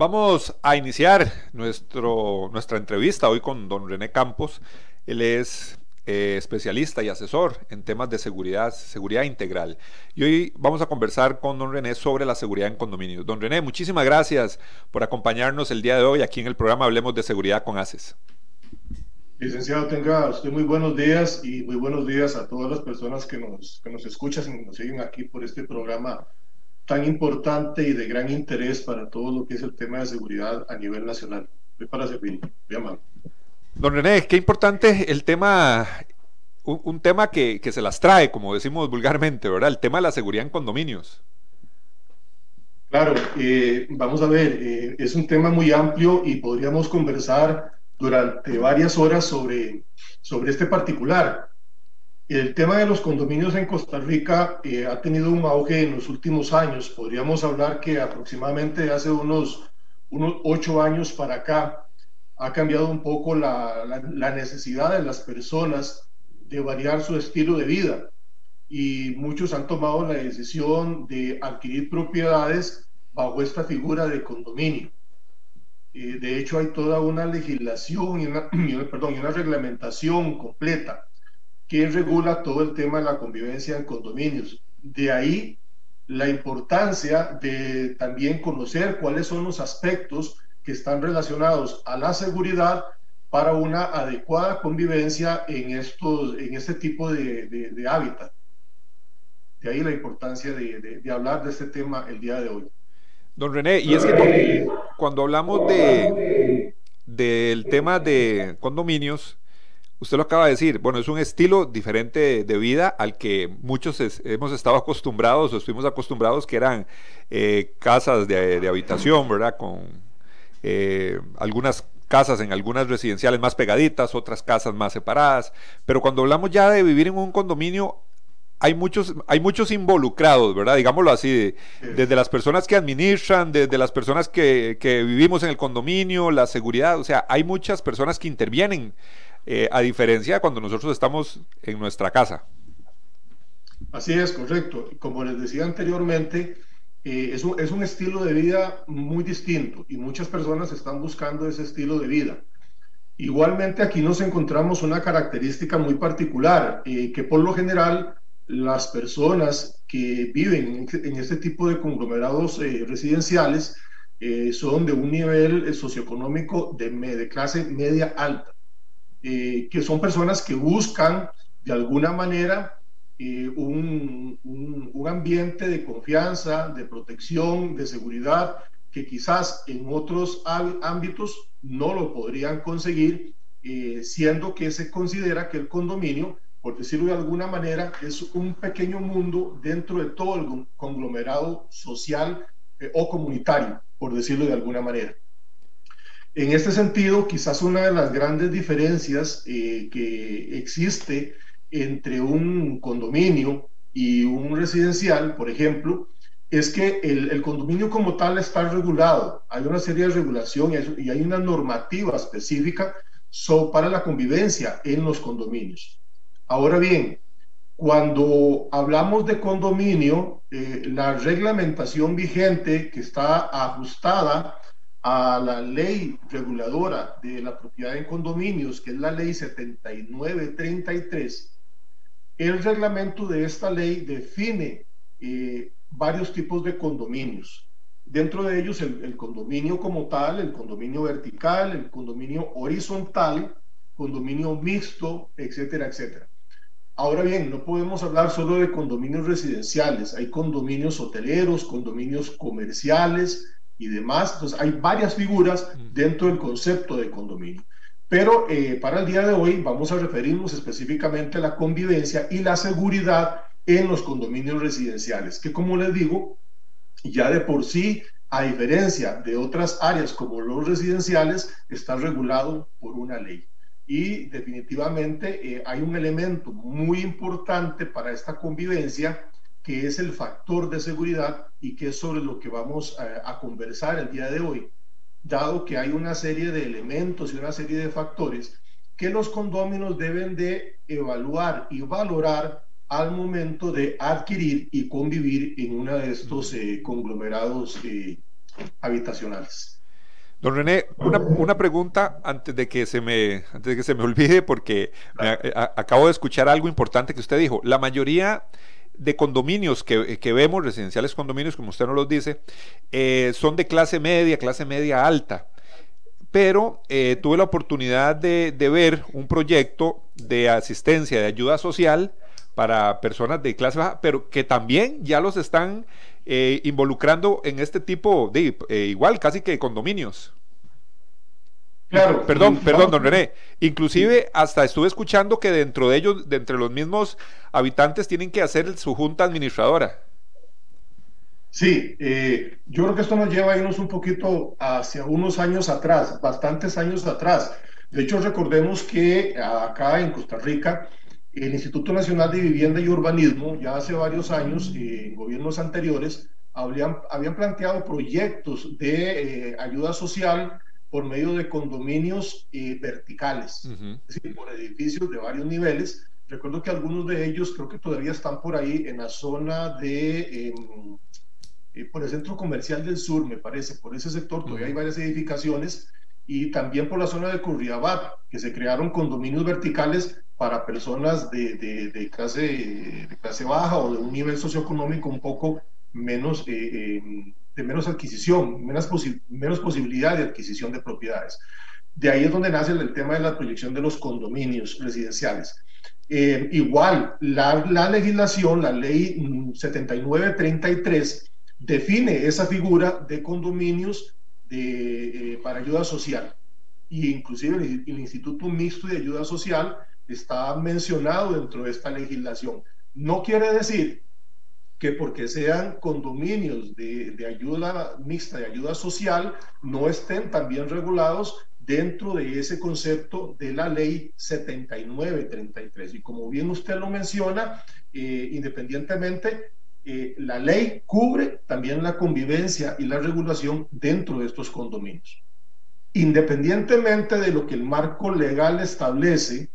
Vamos a iniciar nuestro, nuestra entrevista hoy con don René Campos. Él es eh, especialista y asesor en temas de seguridad, seguridad integral. Y hoy vamos a conversar con don René sobre la seguridad en condominios. Don René, muchísimas gracias por acompañarnos el día de hoy aquí en el programa Hablemos de Seguridad con ACES. Licenciado, tenga usted muy buenos días y muy buenos días a todas las personas que nos, que nos escuchan y nos siguen aquí por este programa tan importante y de gran interés para todo lo que es el tema de seguridad a nivel nacional. Estoy para servir. Muy Don René, qué importante el tema, un, tema que, que, se las trae, como decimos vulgarmente, ¿verdad? El tema de la seguridad en condominios. Claro, eh, vamos a ver, eh, es un tema muy amplio y podríamos conversar durante varias horas sobre, sobre este particular. El tema de los condominios en Costa Rica eh, ha tenido un auge en los últimos años. Podríamos hablar que aproximadamente hace unos, unos ocho años para acá ha cambiado un poco la, la, necesidad de las personas de variar su estilo de vida. Y muchos han tomado la decisión de adquirir propiedades bajo esta figura de condominio. Eh, de hecho, hay toda una legislación y una, perdón, y una reglamentación completa que regula todo el tema de la convivencia en condominios. De ahí la importancia de también conocer cuáles son los aspectos que están relacionados a la seguridad para una adecuada convivencia en, estos, en este tipo de, de, hábitat. De ahí la importancia de, de, hablar de este tema el día de hoy. Don René, y es que cuando hablamos de, del tema de condominios, Usted lo acaba de decir, bueno, es un estilo diferente de vida al que muchos hemos estado acostumbrados o estuvimos acostumbrados, que eran eh, casas de, habitación, ¿verdad? Con eh, algunas casas en algunas residenciales más pegaditas, otras casas más separadas, pero cuando hablamos ya de vivir en un condominio, hay muchos, hay muchos involucrados, ¿verdad? Digámoslo así, desde las personas que administran, desde las personas que, que, vivimos en el condominio, la seguridad, o sea, hay muchas personas que intervienen eh, a diferencia de cuando nosotros estamos en nuestra casa. Así es, correcto. Como les decía anteriormente, eh, es, un, es, un, estilo de vida muy distinto y muchas personas están buscando ese estilo de vida. Igualmente aquí nos encontramos una característica muy particular, eh, que por lo general las personas que viven en este tipo de conglomerados residenciales son de un nivel socioeconómico de clase media alta. Eh, que son personas que buscan de alguna manera eh, un, un, ambiente de confianza, de protección, de seguridad, que quizás en otros ámbitos no lo podrían conseguir, eh, siendo que se considera que el condominio, por decirlo de alguna manera, es un pequeño mundo dentro de todo el conglomerado social o comunitario, por decirlo de alguna manera. En este sentido, quizás una de las grandes diferencias eh, que existe entre un condominio y un residencial, por ejemplo, es que el, condominio como tal está regulado. Hay una serie de regulaciones y hay una normativa específica para la convivencia en los condominios. Ahora bien, cuando hablamos de condominio, eh, la reglamentación vigente que está ajustada a la ley reguladora de la propiedad en condominios, que es la ley 7933, el reglamento de esta ley define eh, varios tipos de condominios. Dentro de ellos el, el, condominio como tal, el condominio vertical, el condominio horizontal, condominio mixto, etcétera, etcétera. Ahora bien, no podemos hablar solo de condominios residenciales, hay condominios hoteleros, condominios comerciales, y demás. Entonces, hay varias figuras dentro del concepto de condominio. Pero eh, para el día de hoy vamos a referirnos específicamente a la convivencia y la seguridad en los condominios residenciales, que como les digo, ya de por sí, a diferencia de otras áreas como los residenciales, está regulado por una ley. Y definitivamente eh, hay un elemento muy importante para esta convivencia que es el factor de seguridad y que es sobre lo que vamos a, conversar el día de hoy, dado que hay una serie de elementos y una serie de factores que los condóminos deben de evaluar y valorar al momento de adquirir y convivir en uno de estos eh, conglomerados eh, habitacionales. Don René, una, pregunta antes de que se me, antes de que se me olvide, porque acabo de escuchar algo importante que usted dijo. La mayoría de condominios que, vemos, residenciales condominios, como usted nos los dice, eh, son de clase media, clase media alta. Pero eh, tuve la oportunidad de, ver un proyecto de asistencia, de ayuda social para personas de clase baja, pero que también ya los están eh, involucrando en este tipo de, igual, casi que condominios. Claro. Perdón, perdón, don René. Inclusive hasta estuve escuchando que dentro de ellos, de entre los mismos habitantes, tienen que hacer su junta administradora. Sí, eh, yo creo que esto nos lleva a irnos un poquito hacia unos años atrás, bastantes años atrás. De hecho, recordemos que acá en Costa Rica, el Instituto Nacional de Vivienda y Urbanismo, ya hace varios años, eh, en gobiernos anteriores, habían, habían planteado proyectos de eh, ayuda social por medio de condominios eh, verticales, es decir, por edificios de varios niveles. Recuerdo que algunos de ellos creo que todavía están por ahí en la zona de, em, eh, por el centro comercial del sur, me parece, por ese sector todavía hay varias edificaciones. Y también por la zona de Curriabat, que se crearon condominios verticales para personas de, de, clase, de clase baja o de un nivel socioeconómico un poco menos eh, em, de menos adquisición, menos, menos posibilidad de adquisición de propiedades. De ahí es donde nace el, tema de la proyección de los condominios residenciales. Eh, igual, la, la, legislación, la ley 7933, define esa figura de condominios eh, para ayuda social. Y inclusive el, el Instituto Mixto de Ayuda Social está mencionado dentro de esta legislación. No quiere decir que porque sean condominios de, de, ayuda mixta, de ayuda social, no estén también regulados dentro de ese concepto de la ley 7933. Y como bien usted lo menciona, eh, independientemente, eh, la ley cubre también la convivencia y la regulación dentro de estos condominios. Independientemente de lo que el marco legal establece,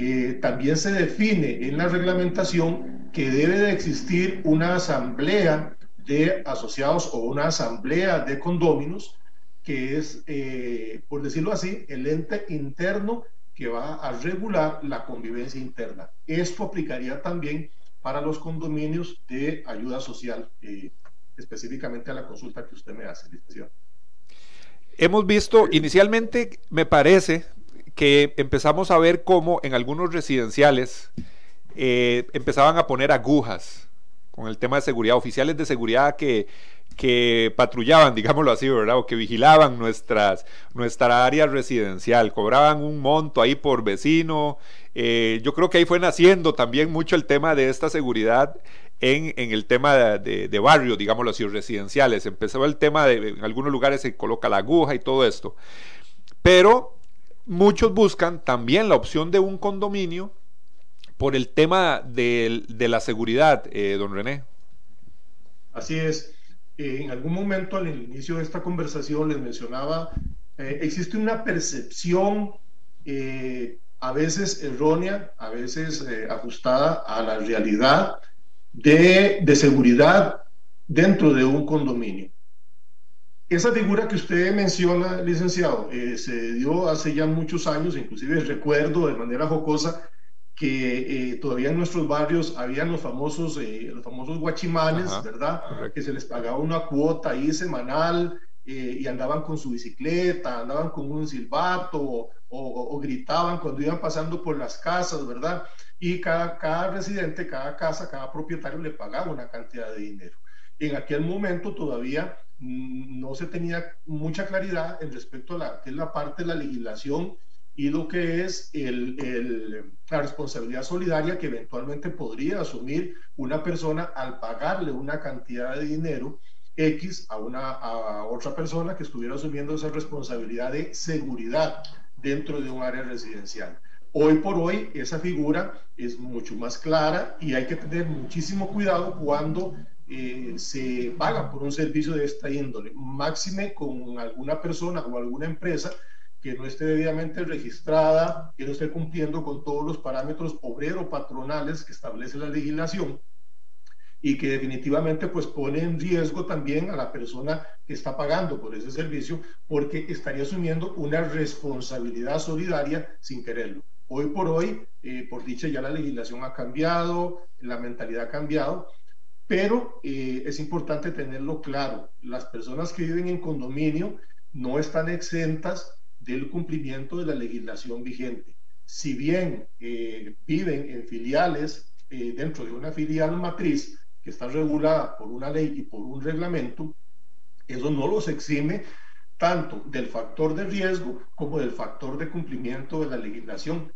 eh, también se define en la reglamentación que debe de existir una asamblea de asociados o una asamblea de condóminos, que es, eh, por decirlo así, el ente interno que va a regular la convivencia interna. Esto aplicaría también para los condominios de ayuda social, eh, específicamente a la consulta que usted me hace, licenciado. Hemos visto, inicialmente, me parece, que empezamos a ver cómo en algunos residenciales eh, empezaban a poner agujas con el tema de seguridad, oficiales de seguridad que, que patrullaban, digámoslo así, ¿verdad? O que vigilaban nuestras, nuestra área residencial, cobraban un monto ahí por vecino. Eh, yo creo que ahí fue naciendo también mucho el tema de esta seguridad en, en el tema de, de, barrio, digámoslo así, residenciales. Empezó el tema de, en algunos lugares se coloca la aguja y todo esto. Pero muchos buscan también la opción de un condominio por el tema de, la seguridad, eh, don René. Así es. Eh, en algún momento al inicio de esta conversación les mencionaba, eh, existe una percepción a veces errónea, a veces ajustada a la realidad de seguridad dentro de un condominio. Esa figura que usted menciona, licenciado, eh, se dio hace ya muchos años, inclusive recuerdo de manera jocosa que eh, todavía en nuestros barrios habían los famosos, eh, los famosos guachimanes, ¿verdad? Que se les pagaba una cuota ahí semanal y andaban con su bicicleta, andaban con un silbato o, o, gritaban cuando iban pasando por las casas, ¿verdad? Y cada, cada residente, cada casa, cada propietario le pagaba una cantidad de dinero. En aquel momento todavía Mm, no se tenía mucha claridad en respecto a la, que es la parte de la legislación y lo que es el, la responsabilidad solidaria que eventualmente podría asumir una persona al pagarle una cantidad de dinero X a, una, a otra persona que estuviera asumiendo esa responsabilidad de seguridad dentro de un área residencial. Hoy por hoy esa figura es mucho más clara y hay que tener muchísimo cuidado cuando eh, se paga por un servicio de esta índole, máxime con alguna persona o alguna empresa que no esté debidamente registrada, que no esté cumpliendo con todos los parámetros obrero-patronales que establece la legislación y que definitivamente pues pone en riesgo también a la persona que está pagando por ese servicio porque estaría asumiendo una responsabilidad solidaria sin quererlo. Hoy por hoy, eh, por dicha ya la legislación ha cambiado, la mentalidad ha cambiado, pero eh, es importante tenerlo claro. Las personas que viven en condominio no están exentas del cumplimiento de la legislación vigente. Si bien eh, viven en filiales eh, dentro de una filial matriz que está regulada por una ley y por un reglamento, eso no los exime tanto del factor de riesgo como del factor de cumplimiento de la legislación,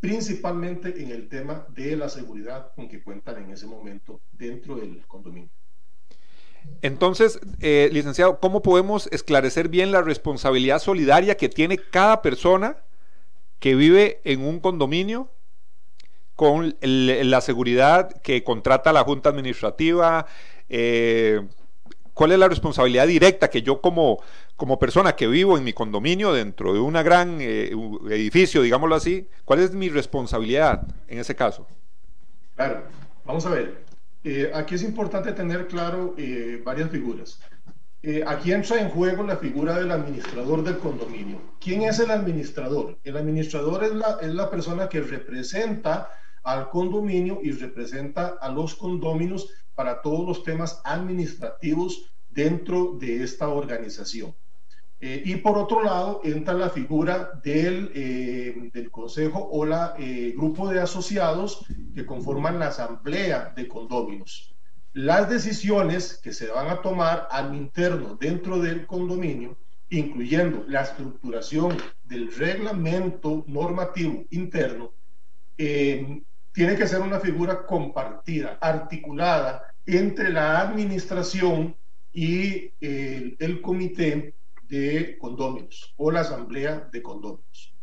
principalmente en el tema de la seguridad con que cuentan en ese momento dentro del condominio. Entonces, eh, licenciado, ¿cómo podemos esclarecer bien la responsabilidad solidaria que tiene cada persona que vive en un condominio con la seguridad que contrata la Junta Administrativa? Eh, ¿Cuál es la responsabilidad directa que yo como, como persona que vivo en mi condominio dentro de un gran eh, edificio, digámoslo así, cuál es mi responsabilidad en ese caso? Claro, vamos a ver. Eh, aquí es importante tener claro eh, varias figuras. Eh, aquí entra en juego la figura del administrador del condominio. ¿Quién es el administrador? El administrador es la, es la persona que representa al condominio y representa a los condóminos para todos los temas administrativos dentro de esta organización. Eh, y por otro lado, entra la figura del, eh, del consejo o la eh, grupo de asociados que conforman la asamblea de condóminos. Las decisiones que se van a tomar al interno dentro del condominio, incluyendo la estructuración del reglamento normativo interno, tiene que ser una figura compartida, articulada entre la administración y el comité de condóminos o la asamblea de condóminos.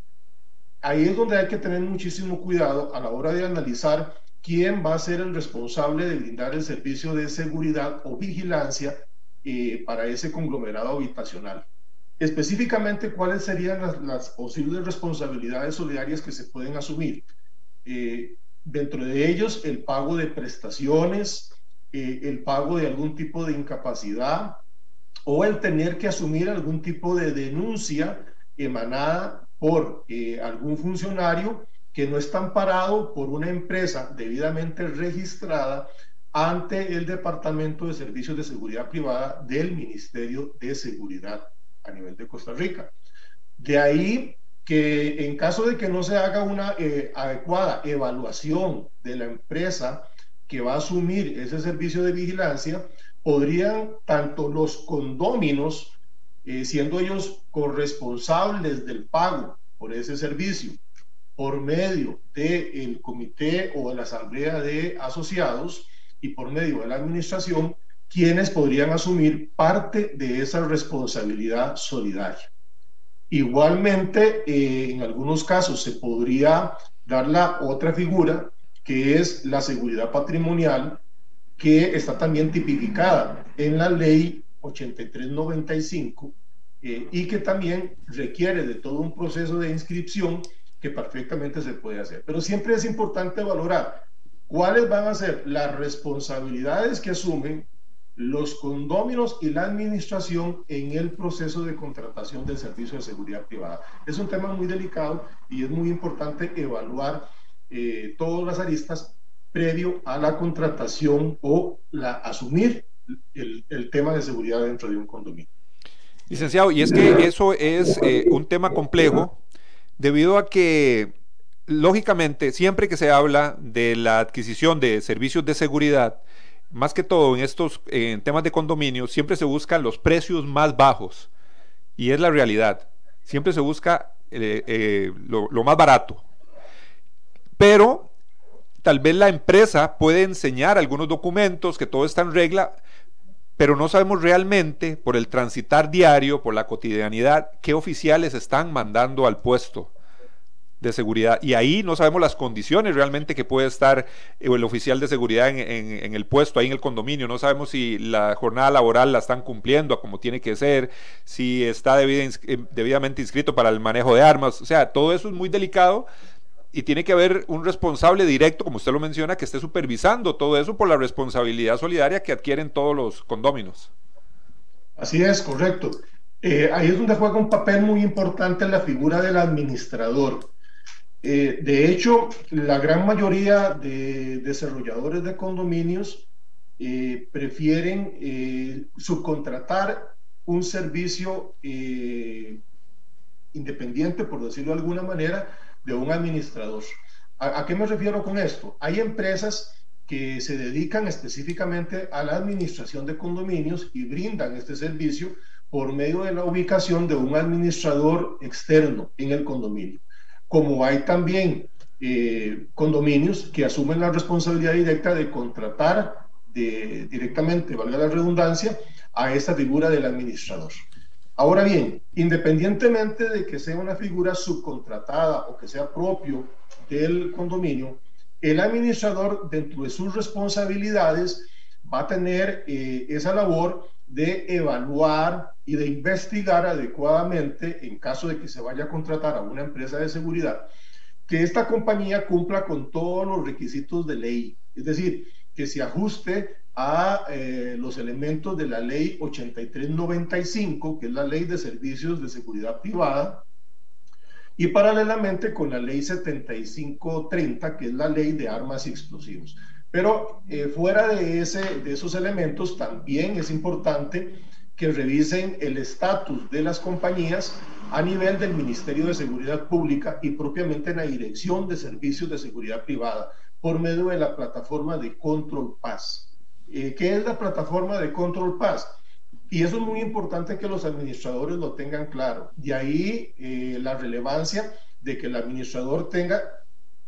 Ahí es donde hay que tener muchísimo cuidado a la hora de analizar quién va a ser el responsable de brindar el servicio de seguridad o vigilancia eh, para ese conglomerado habitacional. Específicamente, cuáles serían las, posibles responsabilidades solidarias que se pueden asumir. Eh, dentro de ellos, el pago de prestaciones, eh, el pago de algún tipo de incapacidad, o el tener que asumir algún tipo de denuncia emanada por eh, algún funcionario que no está amparado por una empresa debidamente registrada ante el Departamento de Servicios de Seguridad Privada del Ministerio de Seguridad a nivel de Costa Rica. De ahí que en caso de que no se haga una eh, adecuada evaluación de la empresa que va a asumir ese servicio de vigilancia, podrían tanto los condóminos, eh, siendo ellos corresponsables del pago por ese servicio, por medio del comité o de la asamblea de asociados y por medio de la administración, quienes podrían asumir parte de esa responsabilidad solidaria. Igualmente, eh, en algunos casos se podría dar la otra figura, que es la seguridad patrimonial, que está también tipificada en la ley 8395 eh, y que también requiere de todo un proceso de inscripción que perfectamente se puede hacer. Pero siempre es importante valorar cuáles van a ser las responsabilidades que asumen los condóminos y la administración en el proceso de contratación del servicio de seguridad privada. Es un tema muy delicado y es muy importante evaluar eh, todas las aristas previo a la contratación o la asumir el, tema de seguridad dentro de un condominio. Licenciado, y es que eso es eh, un tema complejo debido a que, lógicamente, siempre que se habla de la adquisición de servicios de seguridad, más que todo en estos temas de condominio, siempre se buscan los precios más bajos. Y es la realidad. Siempre se busca eh, eh, lo, más barato. Pero tal vez la empresa puede enseñar algunos documentos, que todo está en regla, pero no sabemos realmente, por el transitar diario, por la cotidianidad, qué oficiales están mandando al puesto de seguridad. Y ahí no sabemos las condiciones realmente que puede estar eh, el oficial de seguridad en, el puesto, ahí en el condominio. No sabemos si la jornada laboral la están cumpliendo como tiene que ser, si está eh, debidamente inscrito para el manejo de armas. O sea, todo eso es muy delicado y tiene que haber un responsable directo, como usted lo menciona, que esté supervisando todo eso por la responsabilidad solidaria que adquieren todos los condóminos. Así es, correcto. Eh, ahí es donde juega un papel muy importante la figura del administrador. Eh, de hecho, la gran mayoría de desarrolladores de condominios eh, prefieren subcontratar un servicio independiente, por decirlo de alguna manera, de un administrador. ¿A, qué me refiero con esto? Hay empresas que se dedican específicamente a la administración de condominios y brindan este servicio por medio de la ubicación de un administrador externo en el condominio. Como hay también eh, condominios que asumen la responsabilidad directa de contratar de, directamente, valga la redundancia, a esta figura del administrador. Ahora bien, independientemente de que sea una figura subcontratada o que sea propio del condominio, el administrador dentro de sus responsabilidades va a tener eh, esa labor de evaluar y de investigar adecuadamente en caso de que se vaya a contratar a una empresa de seguridad, que esta compañía cumpla con todos los requisitos de ley, es decir, que se ajuste a eh, los elementos de la ley 8395, que es la ley de servicios de seguridad privada, y paralelamente con la ley 7530, que es la ley de armas y explosivos. Pero eh, fuera de, ese, de esos elementos, también es importante que revisen el estatus de las compañías a nivel del Ministerio de Seguridad Pública y propiamente en la Dirección de Servicios de Seguridad Privada por medio de la plataforma de Control Pass. Eh, ¿Qué es la plataforma de Control Pass? Y eso es muy importante que los administradores lo tengan claro. De ahí eh, la relevancia de que el administrador tenga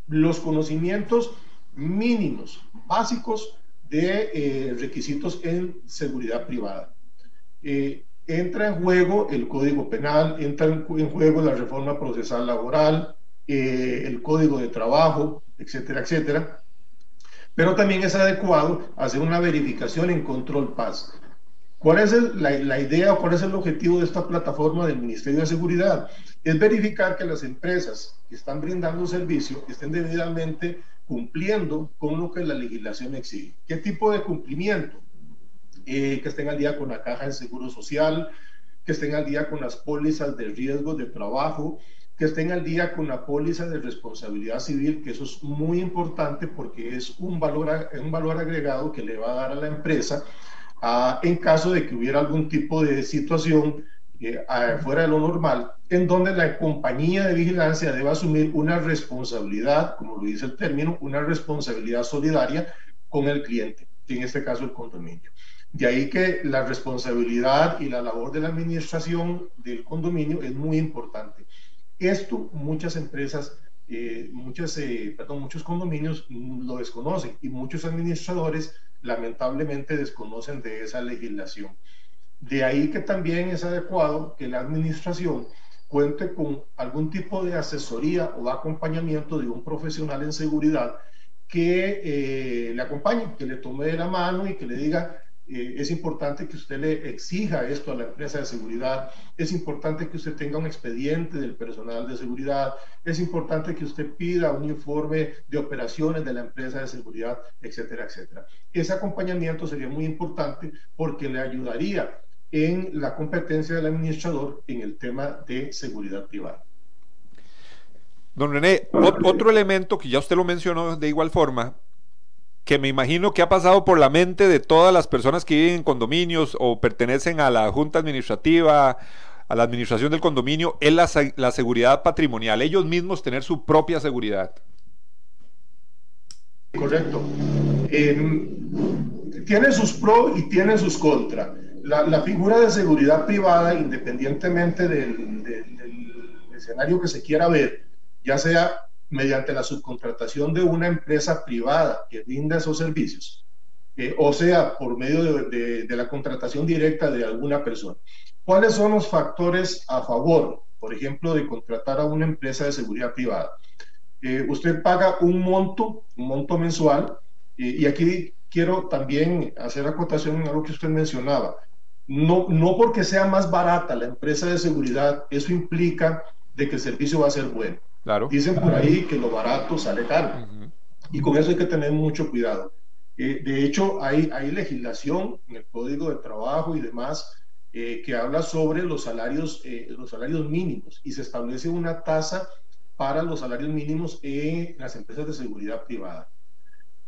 los conocimientos mínimos, básicos de eh, requisitos en seguridad privada. entra en juego el Código Penal, entra en, en juego la reforma procesal laboral, el Código de Trabajo, etcétera, etcétera pero también es adecuado hacer una verificación en control paz. ¿Cuál es la, idea o cuál es el objetivo de esta plataforma del Ministerio de Seguridad? Es verificar que las empresas que están brindando servicio estén debidamente cumpliendo con lo que la legislación exige. ¿Qué tipo de cumplimiento? Eh, que estén al día con la caja de seguro social, que estén al día con las pólizas de riesgo de trabajo, que estén al día con la póliza de responsabilidad civil, que eso es muy importante porque es un valor, un valor agregado que le va a dar a la empresa ah, en caso de que hubiera algún tipo de situación eh, fuera de lo normal, en donde la compañía de vigilancia debe asumir una responsabilidad, como lo dice el término, una responsabilidad solidaria con el cliente, en este caso el condominio. De ahí que la responsabilidad y la labor de la administración del condominio es muy importante. Esto muchas empresas, eh, eh, perdón, muchos condominios lo desconocen y muchos administradores lamentablemente desconocen de esa legislación. De ahí que también es adecuado que la administración cuente con algún tipo de asesoría o acompañamiento de un profesional en seguridad que eh, le acompañe, que le tome de la mano y que le diga, eh, es importante que usted le exija esto a la empresa de seguridad, es importante que usted tenga un expediente del personal de seguridad, es importante que usted pida un informe de operaciones de la empresa de seguridad, etcétera, etcétera. Ese acompañamiento sería muy importante porque le ayudaría en la competencia del administrador en el tema de seguridad privada. Don René, otro elemento que ya usted lo mencionó de igual forma que me imagino que ha pasado por la mente de todas las personas que viven en condominios o pertenecen a la junta administrativa, a la administración del condominio, es la, seguridad patrimonial, ellos mismos tener su propia seguridad. Correcto. tiene sus pros y tiene sus contras. La, figura de seguridad privada, independientemente del, escenario que se quiera ver, ya sea mediante la subcontratación de una empresa privada que brinda esos servicios, eh, o sea, por medio de, la contratación directa de alguna persona. ¿Cuáles son los factores a favor, por ejemplo, de contratar a una empresa de seguridad privada? Eh, usted paga un monto, un monto mensual, y aquí quiero también hacer acotación en algo que usted mencionaba. No, no porque sea más barata la empresa de seguridad, eso implica de que el servicio va a ser bueno. Claro. Dicen por ahí que lo barato sale caro. Y con eso hay que tener mucho cuidado. Eh, de hecho, hay, hay legislación en el Código de Trabajo y demás eh, que habla sobre los salarios, eh, los salarios mínimos y se establece una tasa para los salarios mínimos en las empresas de seguridad privada.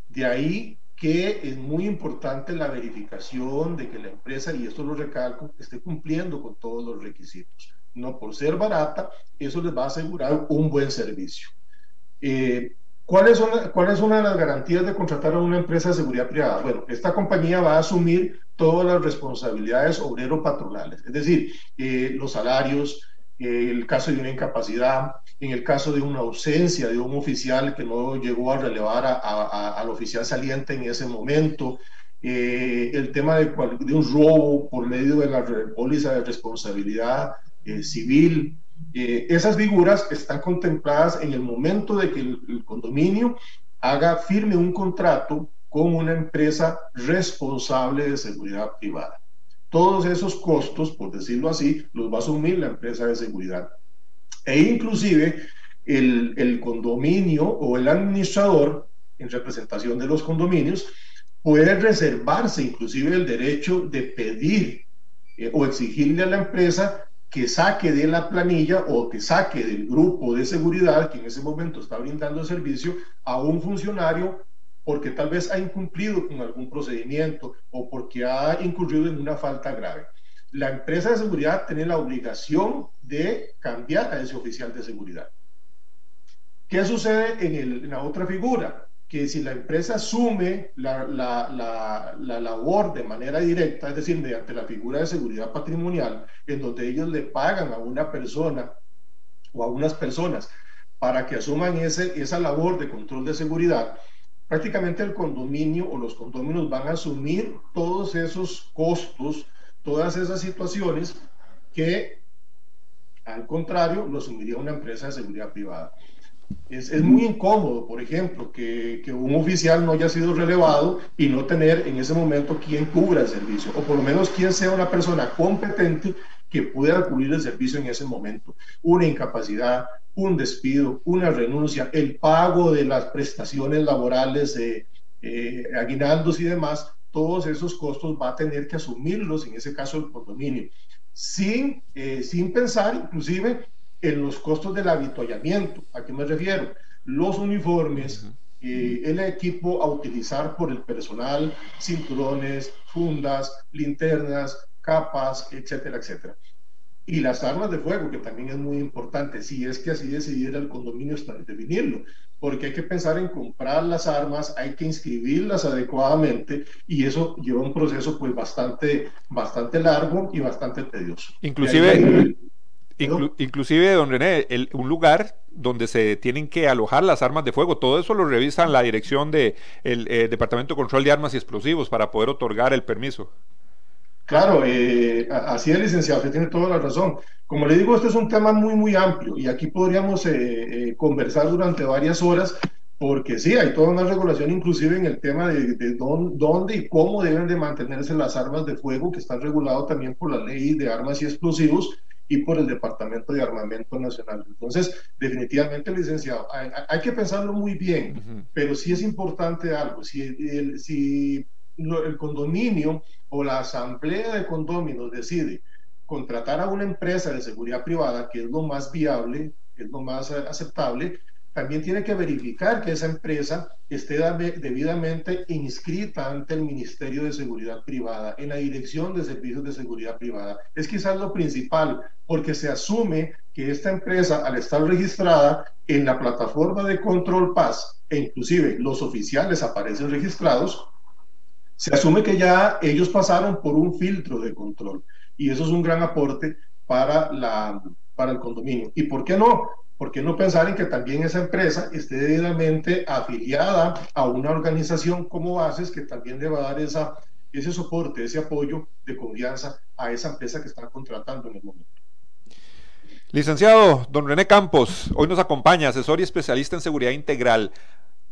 De ahí que es muy importante la verificación de que la empresa, y esto lo recalco, esté cumpliendo con todos los requisitos. No por ser barata, eso les va a asegurar un buen servicio. Eh, ¿cuál, es una, ¿Cuál es una de las garantías de contratar a una empresa de seguridad privada? Bueno, esta compañía va a asumir todas las responsabilidades obrero-patronales, es decir, eh, los salarios, el caso de una incapacidad, en el caso de una ausencia de un oficial que no llegó a relevar al oficial saliente en ese momento, eh, el tema de, de, un robo por medio de la póliza de responsabilidad eh, civil. Eh, esas figuras están contempladas en el momento de que el condominio haga firme un contrato con una empresa responsable de seguridad privada. Todos esos costos, por decirlo así, los va a asumir la empresa de seguridad. E inclusive el, el condominio o el administrador, en representación de los condominios, puede reservarse inclusive el derecho de pedir eh, o exigirle a la empresa que saque de la planilla o que saque del grupo de seguridad que en ese momento está brindando servicio a un funcionario porque tal vez ha incumplido con algún procedimiento o porque ha incurrido en una falta grave. La empresa de seguridad tiene la obligación de cambiar a ese oficial de seguridad. ¿Qué sucede en, la otra figura? Que si la empresa asume la, la, labor de manera directa, es decir, mediante la figura de seguridad patrimonial, en donde ellos le pagan a una persona o a unas personas para que asuman ese, esa labor de control de seguridad, prácticamente el condominio o los condominios van a asumir todos esos costos, todas esas situaciones que al contrario lo asumiría una empresa de seguridad privada. Es, es muy incómodo, por ejemplo, que, que, un oficial no haya sido relevado y no tener en ese momento quien cubra el servicio, o por lo menos quien sea una persona competente que pueda cubrir el servicio en ese momento. Una incapacidad, un despido, una renuncia, el pago de las prestaciones laborales, eh, aguinaldos y demás, todos esos costos va a tener que asumirlos, en ese caso el condominio, sin, eh, sin pensar inclusive en los costos del habituallamiento. ¿A qué me refiero? Los uniformes, eh, el equipo a utilizar por el personal, cinturones, fundas, linternas, capas, etcétera, etcétera y las armas de fuego, que también es muy importante, si es que así decidiera el condominio definirlo, porque hay que pensar en comprar las armas, hay que inscribirlas adecuadamente y eso lleva un proceso pues bastante, bastante largo y bastante tedioso. Inclusive, inclusive don René, un lugar donde se tienen que alojar las armas de fuego, todo eso lo revisan la dirección del de eh, Departamento de Control de Armas y Explosivos para poder otorgar el permiso. Claro, eh, así es, licenciado, usted tiene toda la razón. Como le digo, este es un tema muy, muy amplio y aquí podríamos eh, eh, conversar durante varias horas porque sí, hay toda una regulación inclusive en el tema de, dónde y cómo deben de mantenerse las armas de fuego, que están regulados también por la ley de armas y explosivos y por el Departamento de Armamento Nacional. Entonces, definitivamente, licenciado, hay, que pensarlo muy bien, pero sí es importante algo. Si, el, si el condominio o la asamblea de condóminos decide contratar a una empresa de seguridad privada, que es lo más viable, es lo más eh, aceptable, también tiene que verificar que esa empresa esté debidamente inscrita ante el Ministerio de Seguridad Privada, en la Dirección de Servicios de Seguridad Privada. Es quizás lo principal, porque se asume que esta empresa, al estar registrada en la plataforma de Control Paz, e inclusive los oficiales aparecen registrados, se asume que ya ellos pasaron por un filtro de control y eso es un gran aporte para, la, para el condominio. ¿Y por qué no? ¿Por qué no pensar en que también esa empresa esté debidamente afiliada a una organización como Bases que también le va a dar ese soporte, ese apoyo de confianza a esa empresa que está contratando en el momento? Licenciado Don René Campos, hoy nos acompaña, asesor y especialista en seguridad integral.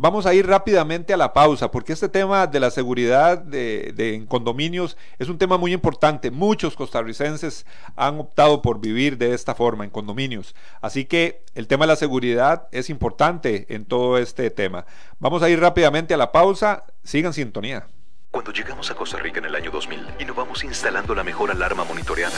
Vamos a ir rápidamente a la pausa porque este tema de la seguridad de, en condominios es un tema muy importante. Muchos costarricenses han optado por vivir de esta forma en condominios. Así que el tema de la seguridad es importante en todo este tema. Vamos a ir rápidamente a la pausa. Sigan sintonía. Cuando llegamos a Costa Rica en el año 2000 y nos vamos instalando la mejor alarma monitoreada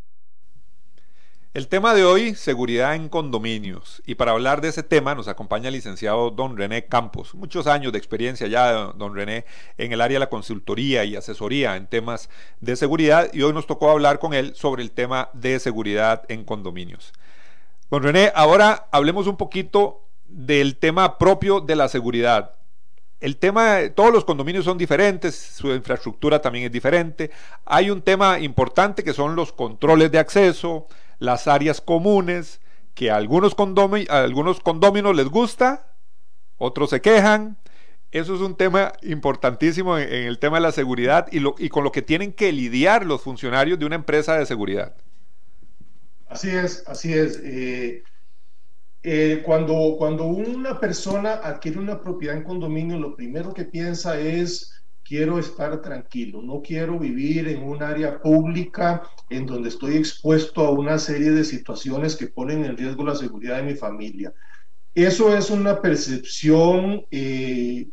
El tema de hoy, seguridad en condominios. Y para hablar de ese tema nos acompaña el licenciado don René Campos. Muchos años de experiencia ya, don René, en el área de la consultoría y asesoría en temas de seguridad. Y hoy nos tocó hablar con él sobre el tema de seguridad en condominios. Don René, ahora hablemos un poquito del tema propio de la seguridad. El tema, todos los condominios son diferentes, su infraestructura también es diferente. Hay un tema importante que son los controles de acceso, las áreas comunes, que a algunos, algunos condóminos les gusta, otros se quejan. Eso es un tema importantísimo en, el tema de la seguridad y, lo, y con lo que tienen que lidiar los funcionarios de una empresa de seguridad. Así es, así es. Eh, eh, cuando, cuando una persona adquiere una propiedad en condominio, lo primero que piensa es quiero estar tranquilo, no quiero vivir en un área pública en donde estoy expuesto a una serie de situaciones que ponen en riesgo la seguridad de mi familia. Eso es una percepción eh,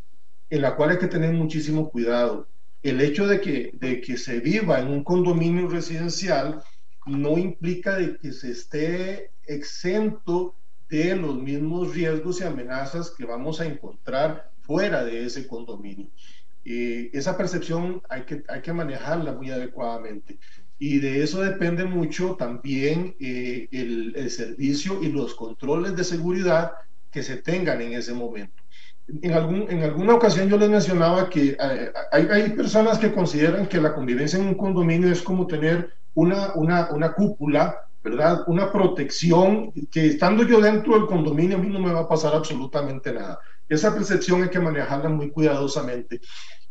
en la cual hay que tener muchísimo cuidado. El hecho de que, de que se viva en un condominio residencial no implica de que se esté exento de los mismos riesgos y amenazas que vamos a encontrar fuera de ese condominio. Eh, esa percepción hay que, hay que manejarla muy adecuadamente. Y de eso depende mucho también eh, el, el, servicio y los controles de seguridad que se tengan en ese momento. En, algún, en alguna ocasión yo les mencionaba que eh, hay, hay, personas que consideran que la convivencia en un condominio es como tener una, una, una cúpula, ¿verdad? Una protección que estando yo dentro del condominio a mí no me va a pasar absolutamente nada. Esa percepción hay que manejarla muy cuidadosamente.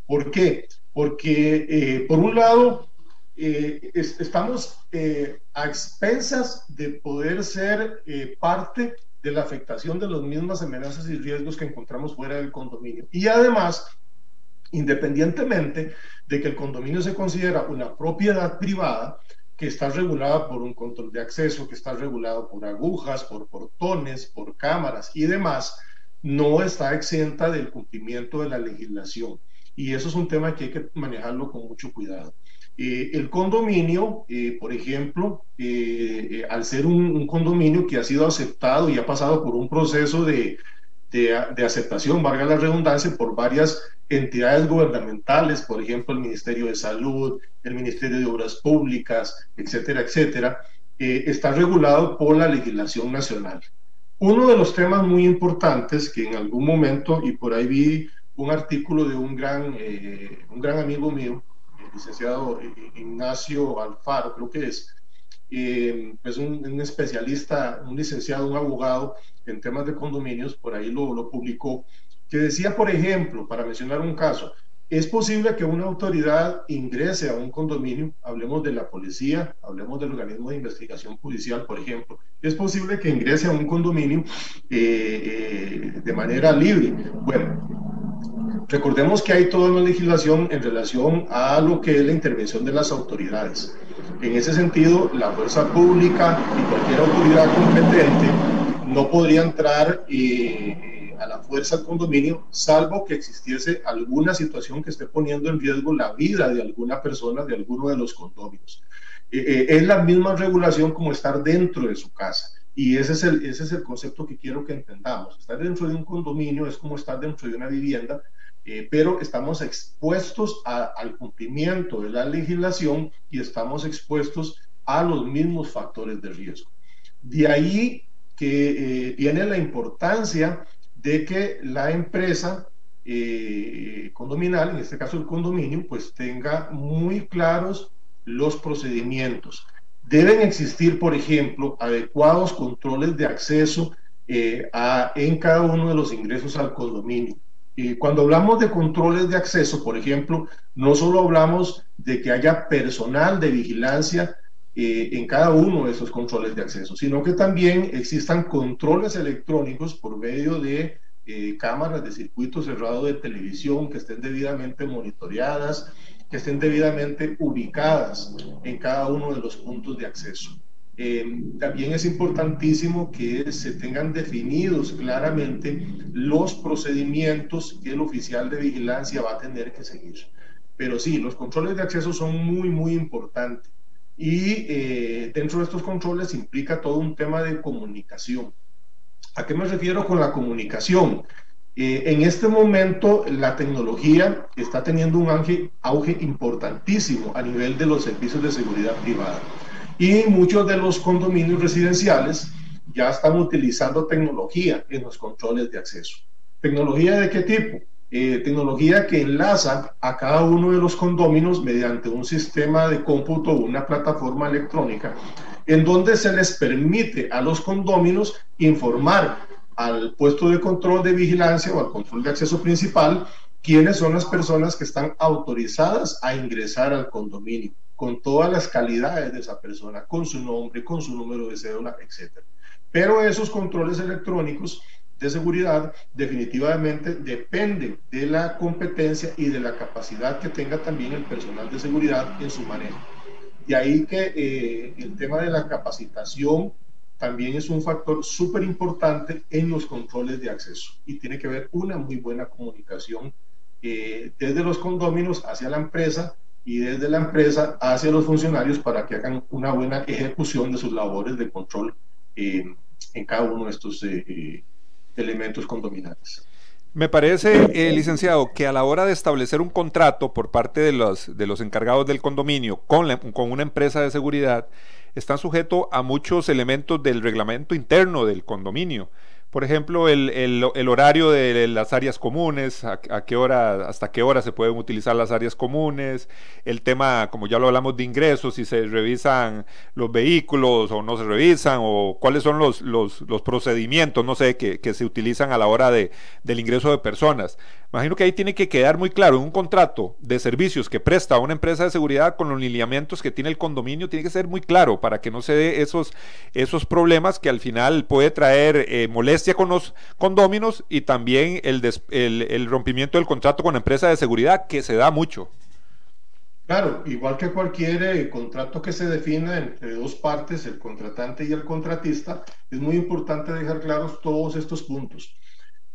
¿Por qué? Porque, eh, por un lado, eh, estamos eh, a expensas de poder ser parte de la afectación de las mismas amenazas y riesgos que encontramos fuera del condominio. Y además, independientemente de que el condominio se considera una propiedad privada, que está regulada por un control de acceso, que está regulado por agujas, por portones, por cámaras y demás, no está exenta del cumplimiento de la legislación y eso es un tema que hay que manejarlo con mucho cuidado. Eh, el condominio, eh, por ejemplo, eh, al ser un, condominio que ha sido aceptado y ha pasado por un proceso de, de, aceptación, valga la redundancia, por varias entidades gubernamentales, por ejemplo, el Ministerio de Salud, el Ministerio de Obras Públicas, etcétera, etcétera, está regulado por la legislación nacional. Uno de los temas muy importantes que en algún momento, y por ahí vi un artículo de un gran, eh, un gran amigo mío, el licenciado Ignacio Alfaro, creo que es, eh, un, especialista, un licenciado, un abogado en temas de condominios, por ahí lo, lo publicó, que decía, por ejemplo, para mencionar un caso, es posible que una autoridad ingrese a un condominio, hablemos de la policía, hablemos del organismo de investigación judicial, por ejemplo, es posible que ingrese a un condominio eh, de manera libre. Bueno, Recordemos que hay toda una legislación en relación a lo que es la intervención de las autoridades. En ese sentido, la fuerza pública y cualquier autoridad competente no podría entrar eh, a la fuerza al condominio, salvo que existiese alguna situación que esté poniendo en riesgo la vida de alguna persona de alguno de los condominios. Eh, eh, es la misma regulación como estar dentro de su casa Y ese es, el, ese es el concepto que quiero que entendamos. Estar dentro de un condominio es como estar dentro de una vivienda, eh, pero estamos expuestos al cumplimiento de la legislación y estamos expuestos a los mismos factores de riesgo. De ahí que eh, viene la importancia de que la empresa eh, condominal, en este caso el condominio, pues tenga muy claros los procedimientos. Deben existir, por ejemplo, adecuados controles de acceso eh, a, en cada uno de los ingresos al condominio. Y cuando hablamos de controles de acceso, por ejemplo, no solo hablamos de que haya personal de vigilancia eh, en cada uno de esos controles de acceso, sino que también existan controles electrónicos por medio de eh, cámaras de circuito cerrado de televisión que estén debidamente monitoreadas, que estén debidamente ubicadas en cada uno de los puntos de acceso. Eh, también es importantísimo que se tengan definidos claramente los procedimientos que el oficial de vigilancia va a tener que seguir. Pero sí, los controles de acceso son muy, muy importantes. Y eh, dentro de estos controles implica todo un tema de comunicación. ¿A qué me refiero con la comunicación? Eh, en este momento la tecnología está teniendo un auge, auge importantísimo a nivel de los servicios de seguridad privada y muchos de los condominios residenciales ya están utilizando tecnología en los controles de acceso. ¿Tecnología de qué tipo? Eh, tecnología que enlaza a cada uno de los condominios mediante un sistema de cómputo o una plataforma electrónica en donde se les permite a los condóminos informar al puesto de control de vigilancia o al control de acceso principal quiénes son las personas que están autorizadas a ingresar al condominio, con todas las calidades de esa persona, con su nombre, con su número de cédula, etc. Pero esos controles electrónicos de seguridad definitivamente dependen de la competencia y de la capacidad que tenga también el personal de seguridad en su manejo. De ahí que eh, el tema de la capacitación también es un factor súper importante en los controles de acceso y tiene que haber una muy buena comunicación eh, desde los condóminos hacia la empresa y desde la empresa hacia los funcionarios para que hagan una buena ejecución de sus labores de control eh, en cada uno de estos elementos condominales. Me parece, eh, licenciado, que a la hora de establecer un contrato por parte de los, de los encargados del condominio con, con una empresa de seguridad, están sujetos a muchos elementos del reglamento interno del condominio. Por ejemplo, el, el, horario de las áreas comunes, a, qué hora, hasta qué hora se pueden utilizar las áreas comunes, el tema, como ya lo hablamos, de ingresos, si se revisan los vehículos o no se revisan, o cuáles son los, los, los procedimientos, no sé, que, se utilizan a la hora de, del ingreso de personas. Imagino que ahí tiene que quedar muy claro, en un contrato de servicios que presta una empresa de seguridad con los lineamientos que tiene el condominio, tiene que ser muy claro para que no se dé esos, esos problemas que al final puede traer eh, con los condóminos y también el, rompimiento del contrato con la empresa de seguridad, que se da mucho. Claro, igual que cualquier eh, contrato que se defina entre dos partes, el contratante y el contratista, es muy importante dejar claros todos estos puntos.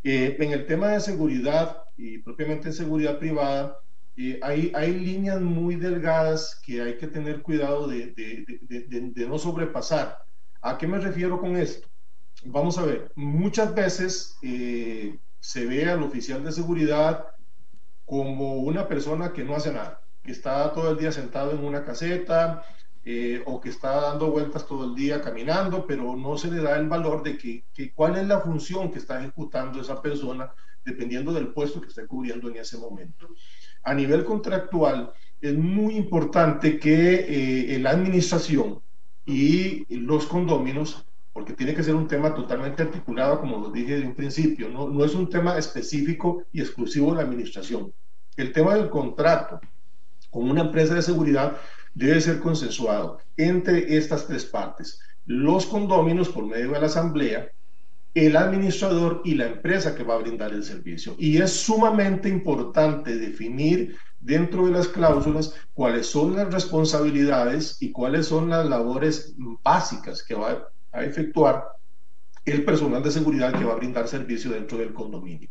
Eh, en el tema de seguridad y propiamente en seguridad privada, eh, hay, líneas muy delgadas que hay que tener cuidado de, no sobrepasar. ¿A qué me refiero con esto? Vamos a ver, muchas veces eh, se ve al oficial de seguridad como una persona que no hace nada, que está todo el día sentado en una caseta, eh, o que está dando vueltas todo el día caminando, pero no se le da el valor de que, cuál es la función que está ejecutando esa persona dependiendo del puesto que esté cubriendo en ese momento. A nivel contractual, es muy importante que eh, la administración y los condóminos, porque tiene que ser un tema totalmente articulado, como lo dije de un principio, no, no es un tema específico y exclusivo de la administración. El tema del contrato con una empresa de seguridad debe ser consensuado entre estas tres partes. Los condóminos por medio de la asamblea, el administrador y la empresa que va a brindar el servicio. Y es sumamente importante definir dentro de las cláusulas cuáles son las responsabilidades y cuáles son las labores básicas que va a efectuar el personal de seguridad que va a brindar servicio dentro del condominio.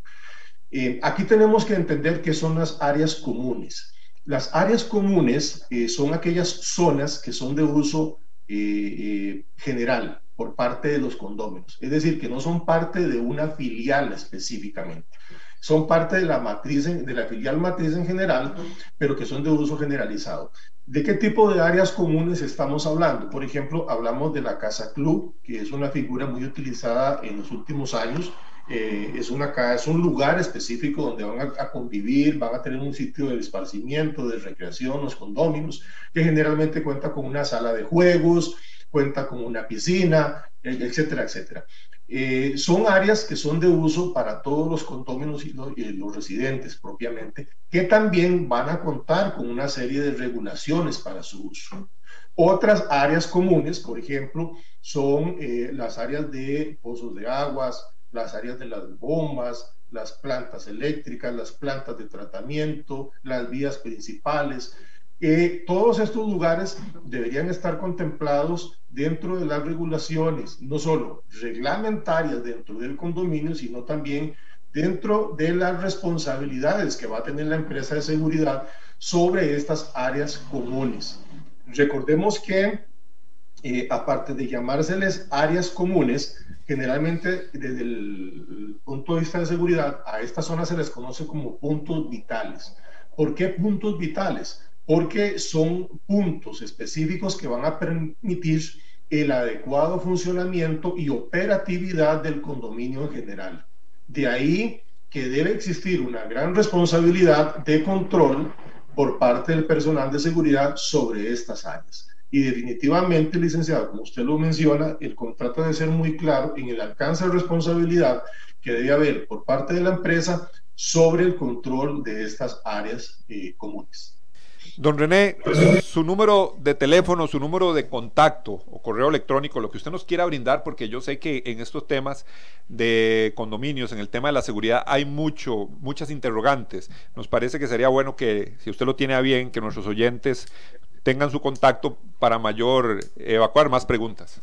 Eh, aquí tenemos que entender qué son las áreas comunes. Las áreas comunes eh, son aquellas zonas que son de uso general por parte de los condóminos. Es decir, que no son parte de una filial específicamente. Son parte de la matriz, de la filial matriz en general, pero que son de uso generalizado. ¿De qué tipo de áreas comunes estamos hablando? Por ejemplo, hablamos de la casa club, que es una figura muy utilizada en los últimos años. Eh, es, una, es un lugar específico donde van a, convivir, van a tener un sitio de esparcimiento, de recreación, los condóminos, que generalmente cuenta con una sala de juegos, cuenta con una piscina, etcétera, etcétera. Eh, son áreas que son de uso para todos los condominios y los, y los, residentes propiamente, que también van a contar con una serie de regulaciones para su uso. Otras áreas comunes, por ejemplo, son eh, las áreas de pozos de aguas, las áreas de las bombas, las plantas eléctricas, las plantas de tratamiento, las vías principales, todos estos lugares deberían estar contemplados dentro de las regulaciones, no solo reglamentarias dentro del condominio, sino también dentro de las responsabilidades que va a tener la empresa de seguridad sobre estas áreas comunes. Recordemos que, eh, aparte de llamárseles áreas comunes, generalmente desde el punto de vista de seguridad, a estas zonas se les conoce como puntos vitales. ¿Por qué puntos vitales? Porque son puntos específicos que van a permitir el adecuado funcionamiento y operatividad del condominio en general. De ahí que debe existir una gran responsabilidad de control por parte del personal de seguridad sobre estas áreas. Y definitivamente, licenciado, como usted lo menciona, el contrato debe ser muy claro en el alcance de responsabilidad que debe haber por parte de la empresa sobre el control de estas áreas eh, comunes. Don René, su número de teléfono, su número de contacto o correo electrónico, lo que usted nos quiera brindar, porque yo sé que en estos temas de condominios, en el tema de la seguridad, hay mucho, muchas interrogantes. Nos parece que sería bueno que, si usted lo tiene a bien, que nuestros oyentes tengan su contacto para mayor evacuar más preguntas.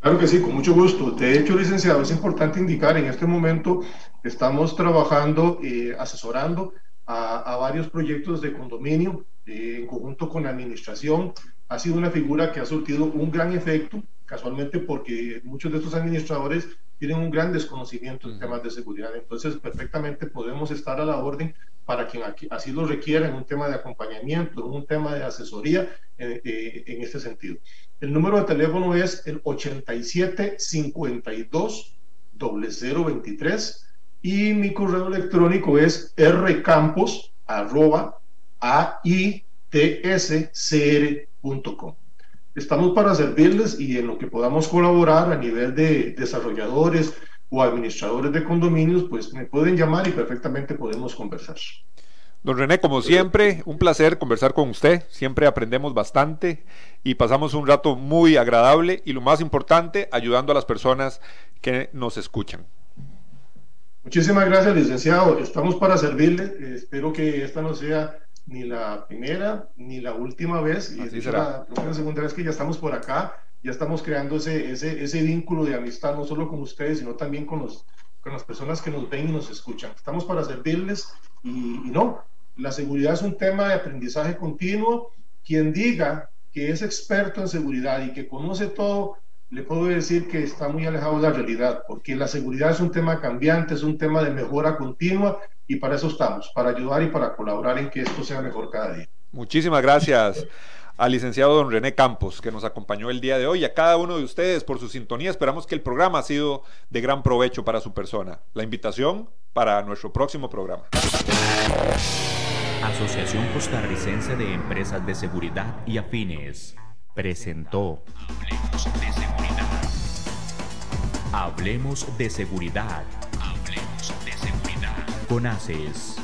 Claro que sí, con mucho gusto. De hecho, licenciado, es importante indicar, en este momento estamos trabajando, eh, asesorando a, a, varios proyectos de condominio eh, en conjunto con la administración. Ha sido una figura que ha surtido un gran efecto, casualmente porque muchos de estos administradores tienen un gran desconocimiento en temas de seguridad. Entonces, perfectamente podemos estar a la orden para quien así lo requiera en un tema de acompañamiento, en un tema de asesoría eh, eh, en este sentido. El número de teléfono es el 8752 0023 y mi correo electrónico es rcampos arroba aitscr.com. Estamos para servirles y en lo que podamos colaborar a nivel de desarrolladores o administradores de condominios, pues me pueden llamar y perfectamente podemos conversar. Don René, como siempre, un placer conversar con usted. Siempre aprendemos bastante y pasamos un rato muy agradable y lo más importante, ayudando a las personas que nos escuchan. Muchísimas gracias, licenciado. Estamos para servirle. espero que esta no sea ni la primera ni la última vez. Y será. La, la, segunda vez que ya estamos por acá, ya estamos creando ese, ese, ese vínculo de amistad, no solo con ustedes, sino también con, los, con las personas que nos ven y nos escuchan. Estamos para servirles y, y no, la seguridad es un tema de aprendizaje continuo. Quien diga que es experto en seguridad y que conoce todo, le puedo decir que está muy alejado de la realidad, porque la seguridad es un tema cambiante, es un tema de mejora continua y para eso estamos, para ayudar y para colaborar en que esto sea mejor cada día. Muchísimas gracias al licenciado don René Campos, que nos acompañó el día de hoy, a cada uno de ustedes por su sintonía. Esperamos que el programa ha sido de gran provecho para su persona. La invitación para nuestro próximo programa. Asociación Costarricense de Empresas de Seguridad y Afines presentó Hablemos de seguridad. Hablemos de seguridad. Hablemos de seguridad. Con ACES.